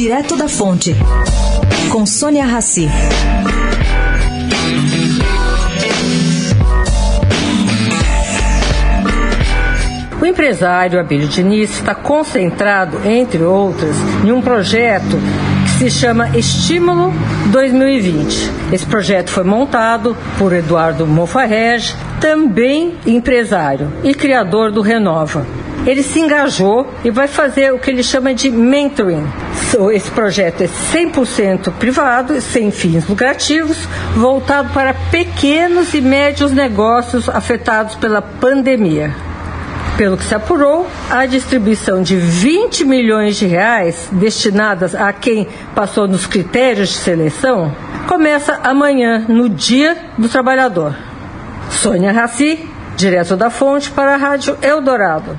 Direto da Fonte, com Sônia Rassi. O empresário Abílio Diniz está concentrado, entre outras, em um projeto que se chama Estímulo 2020. Esse projeto foi montado por Eduardo Mofarrege, também empresário e criador do Renova. Ele se engajou e vai fazer o que ele chama de mentoring. Esse projeto é 100% privado, sem fins lucrativos, voltado para pequenos e médios negócios afetados pela pandemia. Pelo que se apurou, a distribuição de 20 milhões de reais destinadas a quem passou nos critérios de seleção começa amanhã, no Dia do Trabalhador. Sônia Raci, direto da fonte para a Rádio Eldorado.